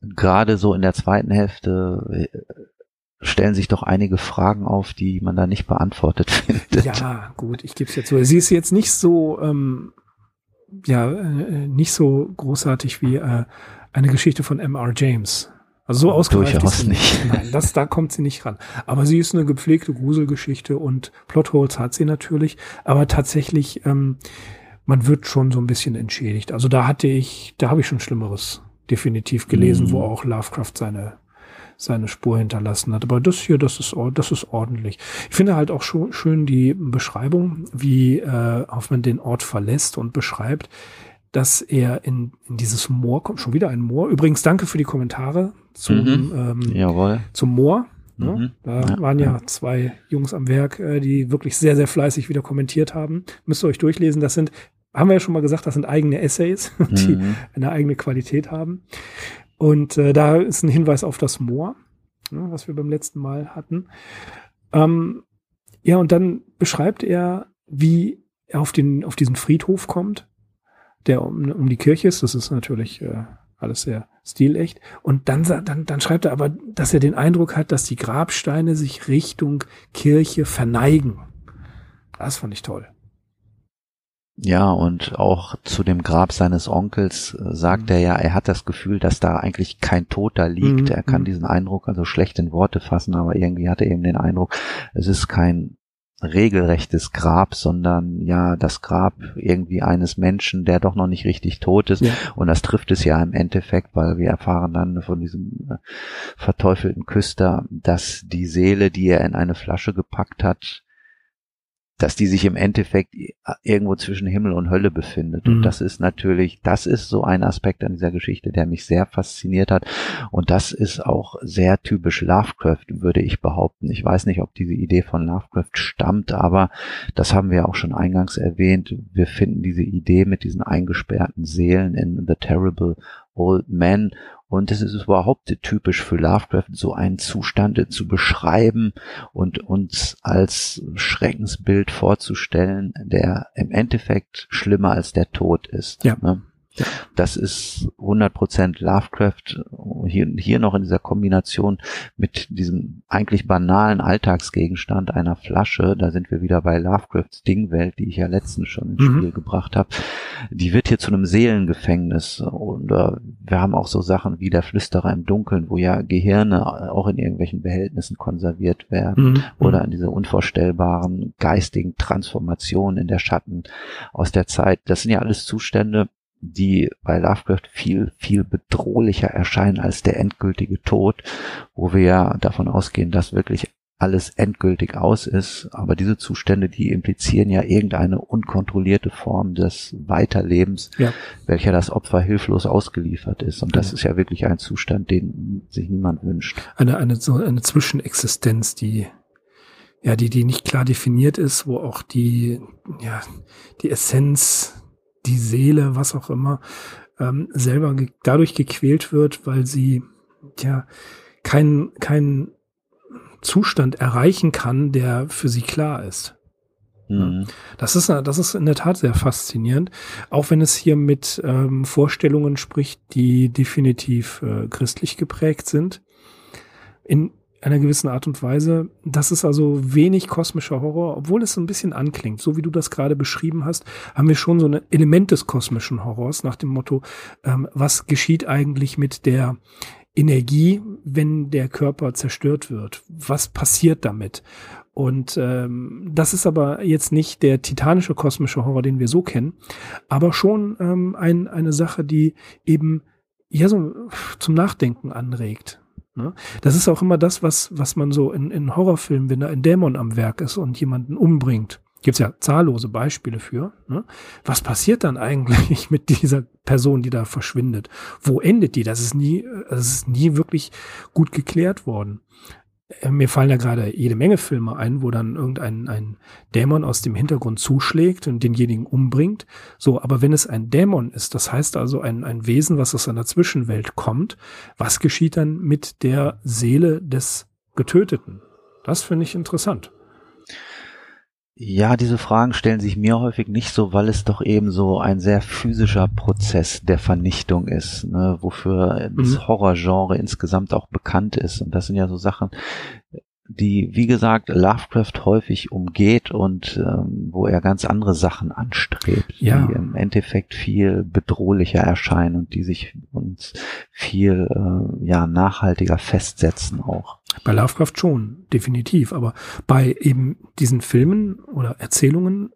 gerade so in der zweiten Hälfte äh, stellen sich doch einige Fragen auf, die man da nicht beantwortet <laughs> findet. Ja, gut, ich gebe es jetzt so. Sie ist jetzt nicht so, ähm, ja, äh, nicht so großartig wie äh, eine Geschichte von M.R. James. Also so ausgereift Durchaus ist sie nicht. Nein, das, da kommt sie nicht ran. Aber sie ist eine gepflegte Gruselgeschichte und Plotholes hat sie natürlich. Aber tatsächlich, ähm, man wird schon so ein bisschen entschädigt. Also da hatte ich, da habe ich schon Schlimmeres definitiv gelesen, mm. wo auch Lovecraft seine seine Spur hinterlassen hat. Aber das hier, das ist, das ist ordentlich. Ich finde halt auch schon schön die Beschreibung, wie äh, Hoffmann den Ort verlässt und beschreibt, dass er in, in dieses Moor kommt. Schon wieder ein Moor. Übrigens, danke für die Kommentare zum, mhm. ähm, Jawohl. zum Moor. Ne? Mhm. Da ja, waren ja, ja, zwei Jungs am Werk, äh, die wirklich sehr, sehr fleißig wieder kommentiert haben. Müsst ihr euch durchlesen. Das sind, haben wir ja schon mal gesagt, das sind eigene Essays, <laughs> die mhm. eine eigene Qualität haben. Und äh, da ist ein Hinweis auf das Moor, ne, was wir beim letzten Mal hatten. Ähm, ja, und dann beschreibt er, wie er auf, den, auf diesen Friedhof kommt, der um, um die Kirche ist. Das ist natürlich äh, alles sehr stilecht. Und dann, dann, dann schreibt er aber, dass er den Eindruck hat, dass die Grabsteine sich Richtung Kirche verneigen. Das fand ich toll. Ja, und auch zu dem Grab seines Onkels äh, sagt mhm. er ja, er hat das Gefühl, dass da eigentlich kein Toter liegt. Mhm. Er kann mhm. diesen Eindruck also schlecht in Worte fassen, aber irgendwie hat er eben den Eindruck, es ist kein regelrechtes Grab, sondern ja das Grab irgendwie eines Menschen, der doch noch nicht richtig tot ist. Ja. Und das trifft es ja im Endeffekt, weil wir erfahren dann von diesem äh, verteufelten Küster, dass die Seele, die er in eine Flasche gepackt hat, dass die sich im Endeffekt irgendwo zwischen Himmel und Hölle befindet. Mhm. Und das ist natürlich, das ist so ein Aspekt an dieser Geschichte, der mich sehr fasziniert hat. Und das ist auch sehr typisch Lovecraft, würde ich behaupten. Ich weiß nicht, ob diese Idee von Lovecraft stammt, aber das haben wir auch schon eingangs erwähnt. Wir finden diese Idee mit diesen eingesperrten Seelen in The Terrible Old Man und es ist überhaupt typisch für Lovecraft, so einen Zustand zu beschreiben und uns als Schreckensbild vorzustellen, der im Endeffekt schlimmer als der Tod ist. Ja. Ne? Das ist 100% Lovecraft. Hier, hier noch in dieser Kombination mit diesem eigentlich banalen Alltagsgegenstand einer Flasche. Da sind wir wieder bei Lovecrafts Dingwelt, die ich ja letztens schon ins mhm. Spiel gebracht habe. Die wird hier zu einem Seelengefängnis. Und äh, wir haben auch so Sachen wie der Flüsterer im Dunkeln, wo ja Gehirne auch in irgendwelchen Behältnissen konserviert werden. Mhm. Oder an diese unvorstellbaren geistigen Transformationen in der Schatten aus der Zeit. Das sind ja alles Zustände, die bei Lovecraft viel, viel bedrohlicher erscheinen als der endgültige Tod, wo wir ja davon ausgehen, dass wirklich alles endgültig aus ist. Aber diese Zustände, die implizieren ja irgendeine unkontrollierte Form des Weiterlebens, ja. welcher das Opfer hilflos ausgeliefert ist. Und das ja. ist ja wirklich ein Zustand, den sich niemand wünscht. Eine, eine, so eine Zwischenexistenz, die ja, die, die nicht klar definiert ist, wo auch die, ja, die Essenz die Seele, was auch immer, ähm, selber ge dadurch gequält wird, weil sie ja keinen keinen Zustand erreichen kann, der für sie klar ist. Mhm. Das ist, das ist in der Tat sehr faszinierend, auch wenn es hier mit ähm, Vorstellungen spricht, die definitiv äh, christlich geprägt sind. In einer gewissen Art und Weise. Das ist also wenig kosmischer Horror, obwohl es ein bisschen anklingt. So wie du das gerade beschrieben hast, haben wir schon so ein Element des kosmischen Horrors nach dem Motto, ähm, was geschieht eigentlich mit der Energie, wenn der Körper zerstört wird? Was passiert damit? Und ähm, das ist aber jetzt nicht der titanische kosmische Horror, den wir so kennen, aber schon ähm, ein, eine Sache, die eben ja so zum Nachdenken anregt. Ne? Das ist auch immer das, was, was man so in, in Horrorfilmen, wenn da ein Dämon am Werk ist und jemanden umbringt, gibt's ja zahllose Beispiele für. Ne? Was passiert dann eigentlich <laughs> mit dieser Person, die da verschwindet? Wo endet die? Das ist nie, das ist nie wirklich gut geklärt worden. Äh, mir fallen da gerade jede Menge Filme ein, wo dann irgendein ein Dämon aus dem Hintergrund zuschlägt und denjenigen umbringt. So, aber wenn es ein Dämon ist, das heißt also ein, ein Wesen, was aus einer Zwischenwelt kommt, was geschieht dann mit der Seele des Getöteten? Das finde ich interessant. Ja, diese Fragen stellen sich mir häufig nicht so, weil es doch eben so ein sehr physischer Prozess der Vernichtung ist, ne, wofür mhm. das Horrorgenre insgesamt auch bekannt ist. Und das sind ja so Sachen, die, wie gesagt, Lovecraft häufig umgeht und ähm, wo er ganz andere Sachen anstrebt, ja. die im Endeffekt viel bedrohlicher erscheinen und die sich uns viel äh, ja nachhaltiger festsetzen auch. Bei Lovecraft schon, definitiv. Aber bei eben diesen Filmen oder Erzählungen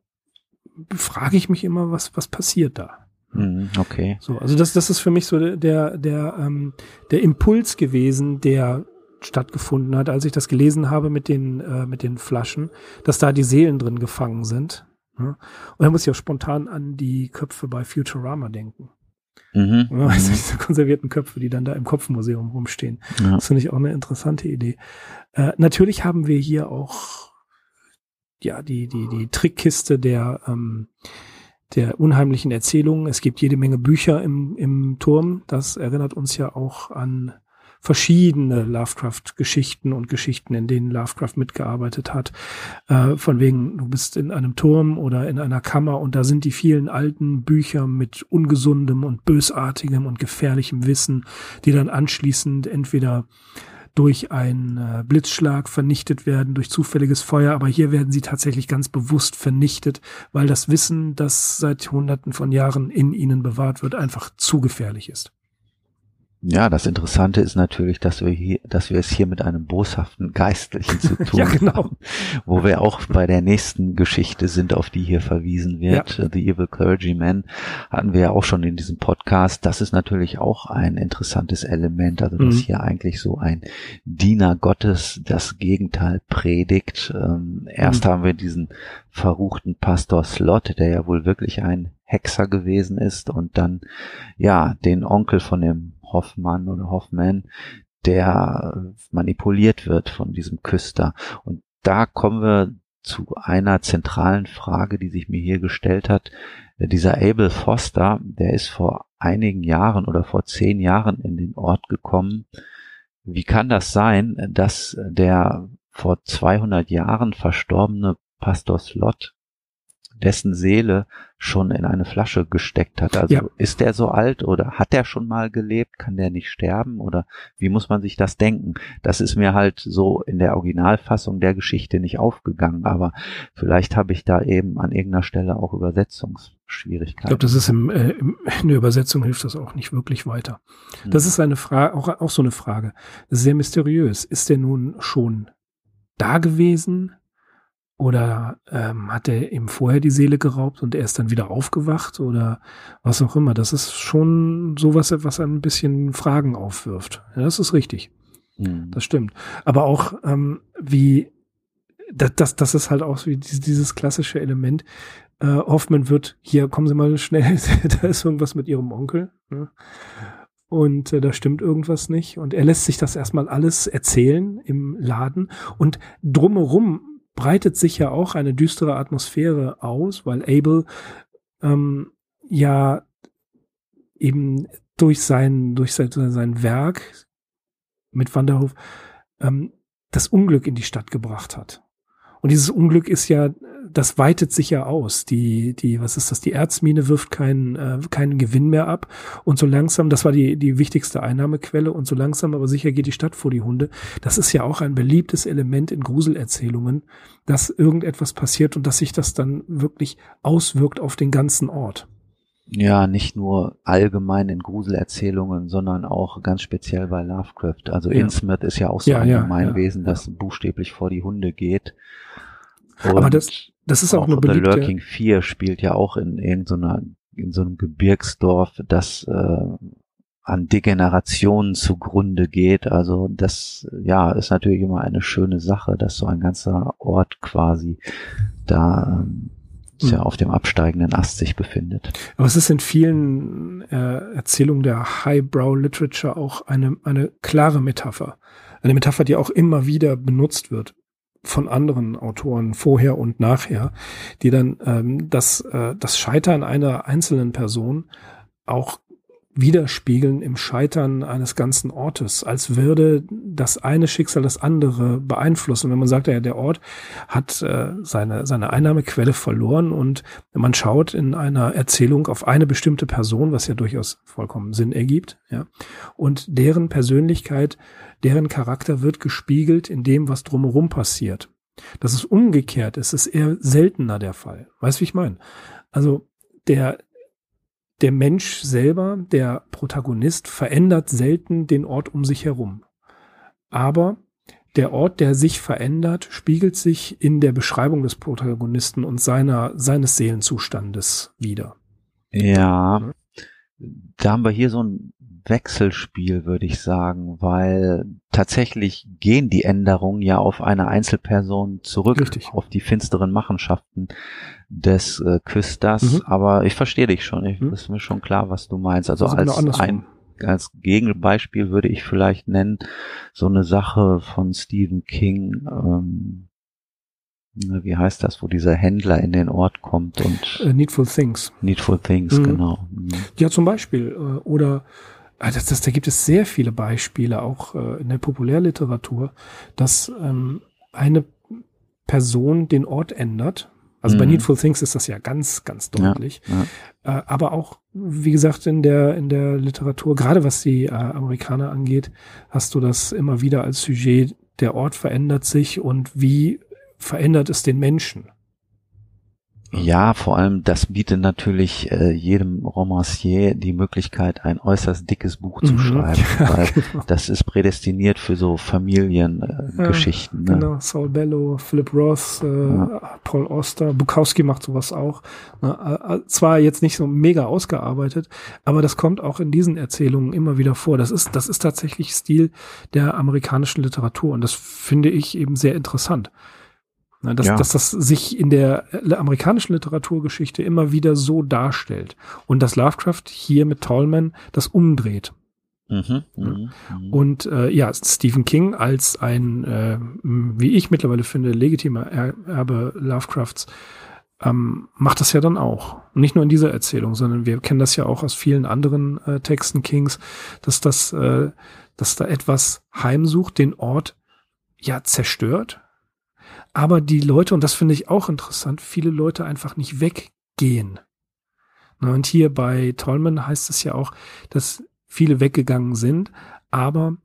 frage ich mich immer, was, was passiert da? Mhm, okay. So, also das, das ist für mich so der, der, ähm, der Impuls gewesen, der stattgefunden hat, als ich das gelesen habe mit den, äh, mit den Flaschen, dass da die Seelen drin gefangen sind. Ja? Und da muss ich auch spontan an die Köpfe bei Futurama denken. Mhm. Weißt du, mhm. diese konservierten Köpfe, die dann da im Kopfmuseum rumstehen. Ja. Das finde ich auch eine interessante Idee. Äh, natürlich haben wir hier auch ja die die die Trickkiste der ähm, der unheimlichen Erzählungen. Es gibt jede Menge Bücher im im Turm. Das erinnert uns ja auch an verschiedene Lovecraft-Geschichten und Geschichten, in denen Lovecraft mitgearbeitet hat. Äh, von wegen, du bist in einem Turm oder in einer Kammer und da sind die vielen alten Bücher mit ungesundem und bösartigem und gefährlichem Wissen, die dann anschließend entweder durch einen äh, Blitzschlag vernichtet werden, durch zufälliges Feuer, aber hier werden sie tatsächlich ganz bewusst vernichtet, weil das Wissen, das seit Hunderten von Jahren in ihnen bewahrt wird, einfach zu gefährlich ist. Ja, das Interessante ist natürlich, dass wir hier, dass wir es hier mit einem boshaften Geistlichen zu <laughs> tun ja, genau. haben, wo wir auch bei der nächsten Geschichte sind, auf die hier verwiesen wird. Ja. The Evil Clergyman hatten wir ja auch schon in diesem Podcast. Das ist natürlich auch ein interessantes Element, also dass mhm. hier eigentlich so ein Diener Gottes das Gegenteil predigt. Ähm, erst mhm. haben wir diesen verruchten Pastor Slot, der ja wohl wirklich ein Hexer gewesen ist und dann ja den Onkel von dem Hoffmann oder Hoffman, der manipuliert wird von diesem Küster. Und da kommen wir zu einer zentralen Frage, die sich mir hier gestellt hat. Dieser Abel Foster, der ist vor einigen Jahren oder vor zehn Jahren in den Ort gekommen. Wie kann das sein, dass der vor 200 Jahren verstorbene Pastor Slot dessen Seele schon in eine Flasche gesteckt hat. Also ja. ist der so alt oder hat der schon mal gelebt? Kann der nicht sterben? Oder wie muss man sich das denken? Das ist mir halt so in der Originalfassung der Geschichte nicht aufgegangen, aber vielleicht habe ich da eben an irgendeiner Stelle auch Übersetzungsschwierigkeiten. Ich glaube, das ist im, äh, in der Übersetzung hilft das auch nicht wirklich weiter. Das hm. ist eine Frage, auch, auch so eine Frage. sehr mysteriös. Ist der nun schon da gewesen? Oder ähm, hat er ihm vorher die Seele geraubt und er ist dann wieder aufgewacht oder was auch immer. Das ist schon sowas, was ein bisschen Fragen aufwirft. Ja, das ist richtig. Mhm. Das stimmt. Aber auch ähm, wie das, das, das ist halt auch wie dieses, dieses klassische Element. Äh, Hoffmann wird, hier kommen Sie mal schnell, <laughs> da ist irgendwas mit Ihrem Onkel. Ne? und äh, da stimmt irgendwas nicht. Und er lässt sich das erstmal alles erzählen im Laden und drumherum breitet sich ja auch eine düstere Atmosphäre aus, weil Abel ähm, ja eben durch sein, durch sein, sein Werk mit Wanderhof ähm, das Unglück in die Stadt gebracht hat. Und dieses Unglück ist ja, das weitet sich ja aus. Die, die, was ist das? Die Erzmine wirft keinen, äh, keinen Gewinn mehr ab. Und so langsam, das war die, die wichtigste Einnahmequelle. Und so langsam, aber sicher geht die Stadt vor die Hunde. Das ist ja auch ein beliebtes Element in Gruselerzählungen, dass irgendetwas passiert und dass sich das dann wirklich auswirkt auf den ganzen Ort. Ja, nicht nur allgemein in Gruselerzählungen, sondern auch ganz speziell bei Lovecraft. Also ja. Innsmouth ist ja auch so ja, ein ja, Gemeinwesen, das buchstäblich vor die Hunde geht. Und Aber das, das ist auch, auch eine beliebte... The Lurking 4 spielt ja auch in irgendeiner, in so einem Gebirgsdorf, das äh, an Degenerationen zugrunde geht. Also das, ja, ist natürlich immer eine schöne Sache, dass so ein ganzer Ort quasi da ähm, ja auf dem absteigenden Ast sich befindet. Aber es ist in vielen äh, Erzählungen der Highbrow Literature auch eine, eine klare Metapher. Eine Metapher, die auch immer wieder benutzt wird von anderen Autoren vorher und nachher, die dann ähm, das, äh, das Scheitern einer einzelnen Person auch widerspiegeln im Scheitern eines ganzen Ortes, als würde das eine Schicksal das andere beeinflussen. Wenn man sagt, ja, der Ort hat äh, seine, seine Einnahmequelle verloren und man schaut in einer Erzählung auf eine bestimmte Person, was ja durchaus vollkommen Sinn ergibt, ja, und deren Persönlichkeit, deren Charakter wird gespiegelt in dem, was drumherum passiert. Das ist umgekehrt, es ist eher seltener der Fall. Weißt du, wie ich meine? Also der, der Mensch selber, der Protagonist, verändert selten den Ort um sich herum. Aber der Ort, der sich verändert, spiegelt sich in der Beschreibung des Protagonisten und seiner, seines Seelenzustandes wieder. Ja, da haben wir hier so ein Wechselspiel, würde ich sagen, weil tatsächlich gehen die Änderungen ja auf eine Einzelperson zurück, Richtig. auf die finsteren Machenschaften des äh, Küsters. Mhm. Aber ich verstehe dich schon. Ich, mhm. ist mir schon klar, was du meinst. Also, also als genau ein als Gegenbeispiel würde ich vielleicht nennen so eine Sache von Stephen King. Ähm, wie heißt das, wo dieser Händler in den Ort kommt und uh, Needful Things. Needful Things, mhm. genau. Mhm. Ja, zum Beispiel. Äh, oder das, das, da gibt es sehr viele Beispiele, auch äh, in der Populärliteratur, dass ähm, eine Person den Ort ändert. Also mhm. bei Needful Things ist das ja ganz, ganz deutlich. Ja, ja. Äh, aber auch, wie gesagt, in der, in der Literatur, gerade was die äh, Amerikaner angeht, hast du das immer wieder als Sujet, der Ort verändert sich und wie verändert es den Menschen. Ja, vor allem das bietet natürlich äh, jedem Romancier die Möglichkeit, ein äußerst dickes Buch zu mhm. schreiben, <laughs> weil genau. das ist prädestiniert für so Familiengeschichten. Äh, ja, genau, Saul Bellow, Philip Roth, äh, ja. Paul Oster, Bukowski macht sowas auch. Na, äh, äh, zwar jetzt nicht so mega ausgearbeitet, aber das kommt auch in diesen Erzählungen immer wieder vor. Das ist, das ist tatsächlich Stil der amerikanischen Literatur und das finde ich eben sehr interessant. Ne, dass, ja. dass das sich in der äh, amerikanischen Literaturgeschichte immer wieder so darstellt. Und dass Lovecraft hier mit Tallman das umdreht. Mhm, mhm, mhm, Und äh, ja, Stephen King als ein, äh, wie ich mittlerweile finde, legitimer Erbe Lovecrafts, ähm, macht das ja dann auch. Und nicht nur in dieser Erzählung, sondern wir kennen das ja auch aus vielen anderen äh, Texten Kings, dass das, äh, dass da etwas heimsucht, den Ort ja zerstört, aber die Leute, und das finde ich auch interessant, viele Leute einfach nicht weggehen. Und hier bei Tolman heißt es ja auch, dass viele weggegangen sind, aber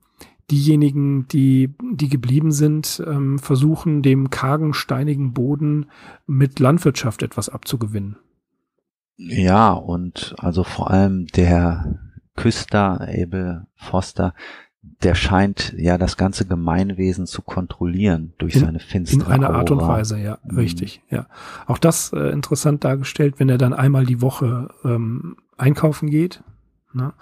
diejenigen, die, die geblieben sind, ähm, versuchen, dem kargen, steinigen Boden mit Landwirtschaft etwas abzugewinnen. Ja, und also vor allem der Küster, Abel Foster, der scheint ja das ganze Gemeinwesen zu kontrollieren durch in, seine finstere In einer Art und Weise, ja, mhm. richtig, ja. Auch das äh, interessant dargestellt, wenn er dann einmal die Woche ähm, einkaufen geht, ne?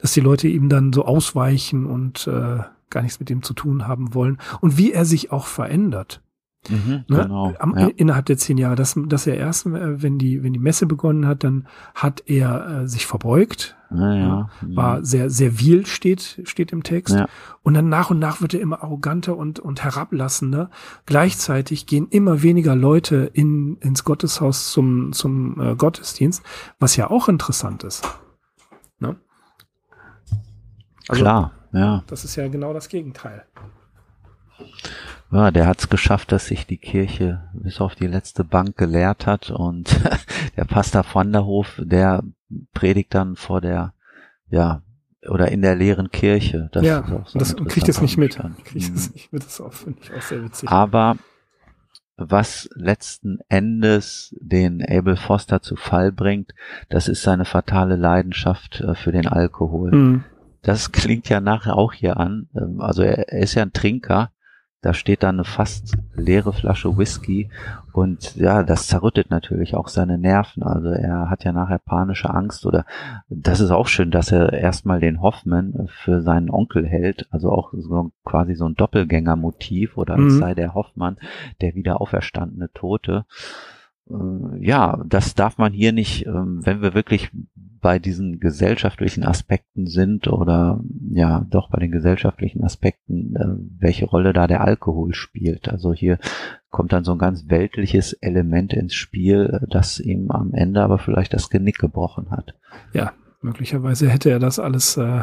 dass die Leute ihm dann so ausweichen und äh, gar nichts mit ihm zu tun haben wollen und wie er sich auch verändert. Mhm, Ne? Genau. Am, ja. Innerhalb der zehn Jahre, dass, dass er erst, äh, wenn die, wenn die Messe begonnen hat, dann hat er äh, sich verbeugt, Ja, ja. war sehr servil, steht, steht im Text. Und dann nach und nach wird er immer arroganter und, und herablassender. Gleichzeitig gehen immer weniger Leute in, ins Gotteshaus zum, zum äh, Gottesdienst, was ja auch interessant ist. Ne? Also, Klar, ja. Das ist ja genau das Gegenteil. Ja, der hat es geschafft, dass sich die Kirche bis auf die letzte Bank geleert hat und <laughs> der Pastor van der Hof, der predigt dann vor der, ja, oder in der leeren Kirche. Das ja, so das kriegt es nicht mit. Kriegt es nicht mit. Das finde ich auch sehr witzig. Aber was letzten Endes den Abel Foster zu Fall bringt, das ist seine fatale Leidenschaft äh, für den Alkohol. Hm. Das klingt ja nachher auch hier an. Ähm, Also er, er ist ja ein Trinker. Da steht dann eine fast leere Flasche Whisky und ja, das zerrüttet natürlich auch seine Nerven. Also er hat ja nachher panische Angst oder das ist auch schön, dass er erstmal den Hoffman für seinen Onkel hält. Also auch so quasi so ein Doppelgängermotiv oder Mhm. sei der Hoffmann der wieder auferstandene Tote. Äh, Ja, das darf man hier nicht, ähm, wenn wir wirklich bei diesen gesellschaftlichen Aspekten sind oder ja, doch bei den gesellschaftlichen Aspekten, äh, welche Rolle da der Alkohol spielt. Also hier kommt dann so ein ganz weltliches Element ins Spiel, das ihm am Ende aber vielleicht das Genick gebrochen hat. Ja, möglicherweise hätte er das alles äh,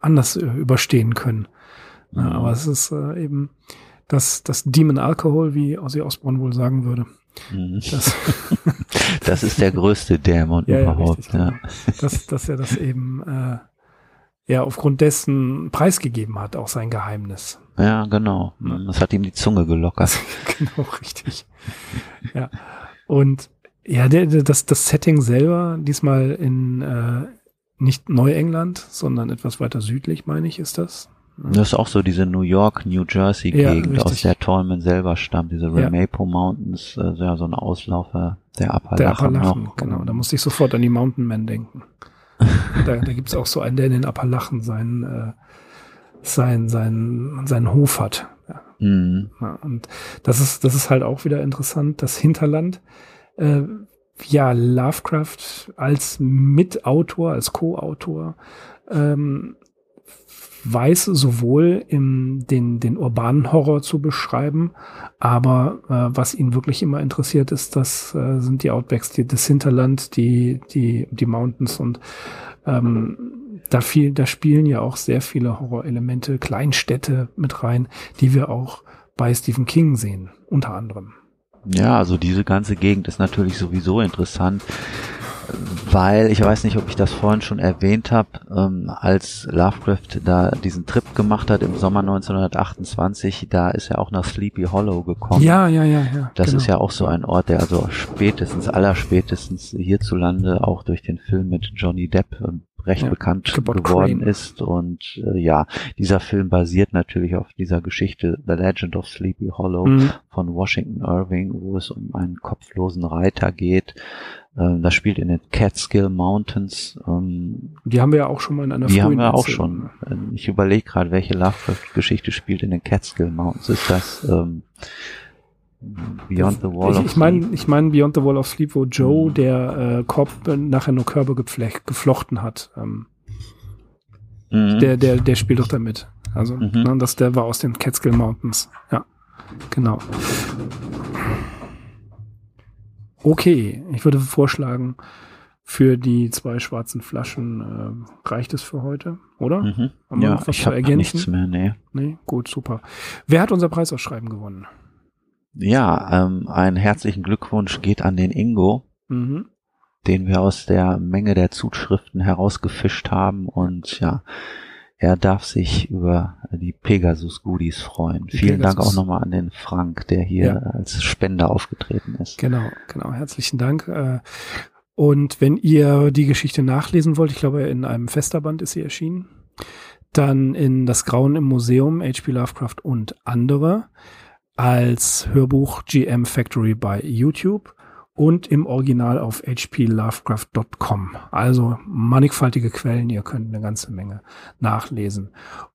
anders äh, überstehen können. Ja, Mhm. aber es ist äh, eben das, das Demon Alkohol, wie Ozzy Osbourne wohl sagen würde. Mhm. Das, <laughs> Das ist der größte Dämon Ja, ja, überhaupt. ja. genau. dass, dass er das eben äh, ja aufgrund dessen preisgegeben hat, auch sein Geheimnis. ja, genau. Das hat ihm die Zunge gelockert. <laughs> genau, richtig. Ja. Und ja, der, das, das Setting selber, diesmal in äh, nicht Neuengland, sondern etwas weiter südlich, meine ich, ist das. Das ist auch so diese New York, New Jersey Ja, Gegend, aus richtig. der Tolman selber stammt, diese Ja. Ramapo Mountains, äh, ja, so ein Auslaufer der Der Appalachen, Appalachen, noch. genau. Da musste ich sofort an die Mountain Men denken. <laughs> da da gibt's auch so einen, der in den Appalachen seinen, äh, sein, sein, seinen Hof hat. Ja, Mhm. Ja, und das ist, das ist halt auch wieder interessant, das Hinterland. Äh, ja, Lovecraft als Mitautor, als Co-Autor, ähm, weiß sowohl im, den, den urbanen Horror zu beschreiben, aber äh, was ihn wirklich immer interessiert ist, das äh, sind die Outbacks, die, das Hinterland, die, die, die Mountains und ähm, da viel, da spielen ja auch sehr viele Horrorelemente, Kleinstädte mit rein, die wir auch bei Stephen King sehen, unter anderem. Ja, also diese ganze Gegend ist natürlich sowieso interessant, weil ich weiß nicht, ob ich das vorhin schon erwähnt habe, ähm, als Lovecraft da diesen Trip gemacht hat im Sommer 1928, da ist er auch nach Sleepy Hollow gekommen. Ja, ja, ja, ja. Das genau. ist ja auch so ein Ort, der also spätestens, allerspätestens hierzulande auch durch den Film mit Johnny Depp ähm, recht Ja, bekannt geworden Crane. ist. Und äh, ja, dieser Film basiert natürlich auf dieser Geschichte The Legend of Sleepy Hollow Mhm. von Washington Irving, wo es um einen kopflosen Reiter geht. Ähm, das spielt in den Catskill Mountains. Ähm, Die haben wir ja auch schon mal in einer die haben wir auch Erzählung. schon. Ähm, Ich überlege gerade, welche Lovecraft-Geschichte spielt in den Catskill Mountains. Ist das ähm, Beyond the Wall ich, of ich meine, Sleep? ich mein Beyond the Wall of Sleep, wo Joe, Mhm. der äh, Korb äh, nachher nur Körbe geflecht, geflochten hat. Ähm, Mhm. der, der, der spielt doch da mit. Also, Mhm. ne, das, der war aus den Catskill Mountains. Ja, genau. Okay, ich würde vorschlagen, für die zwei schwarzen Flaschen äh, reicht es für heute, oder? Mhm. Haben wir Ja, noch was ich zu ergänzen? nichts mehr, nee. Nee, gut, super. Wer hat unser Preisausschreiben gewonnen? Ja, ähm, einen herzlichen Glückwunsch geht an den Ingo, Mhm. den wir aus der Menge der Zuschriften herausgefischt haben und ja, er darf sich über die Pegasus Goodies freuen. Die Vielen Dank Pegasus. auch nochmal an den Frank, der hier Ja. als Spender aufgetreten ist. Genau, genau. Herzlichen Dank. Äh, Und wenn ihr die Geschichte nachlesen wollt, ich glaube, in einem Festerband ist sie erschienen, dann in Das Grauen im Museum, H.P. Lovecraft und andere als Hörbuch GM Factory bei YouTube und im Original auf hplovecraft.com. Also mannigfaltige Quellen, ihr könnt eine ganze Menge nachlesen.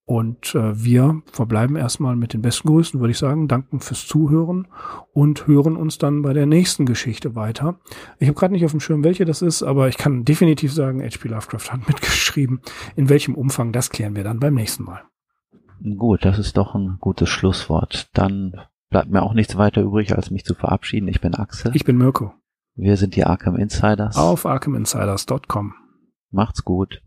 Und äh, wir verbleiben erstmal mit den besten Grüßen, würde ich sagen, danken fürs Zuhören und hören uns dann bei der nächsten Geschichte weiter. Ich habe gerade nicht auf dem Schirm, welche das ist, aber ich kann definitiv sagen, HP Lovecraft hat <laughs> mitgeschrieben. In welchem Umfang, das klären wir dann beim nächsten Mal. Gut, das ist doch ein gutes Schlusswort. Dann bleibt mir auch nichts weiter übrig, als mich zu verabschieden. Ich bin Axel. Ich bin Mirko. Wir sind die Arkham Insiders. Auf arkhaminsiders.com. Macht's gut.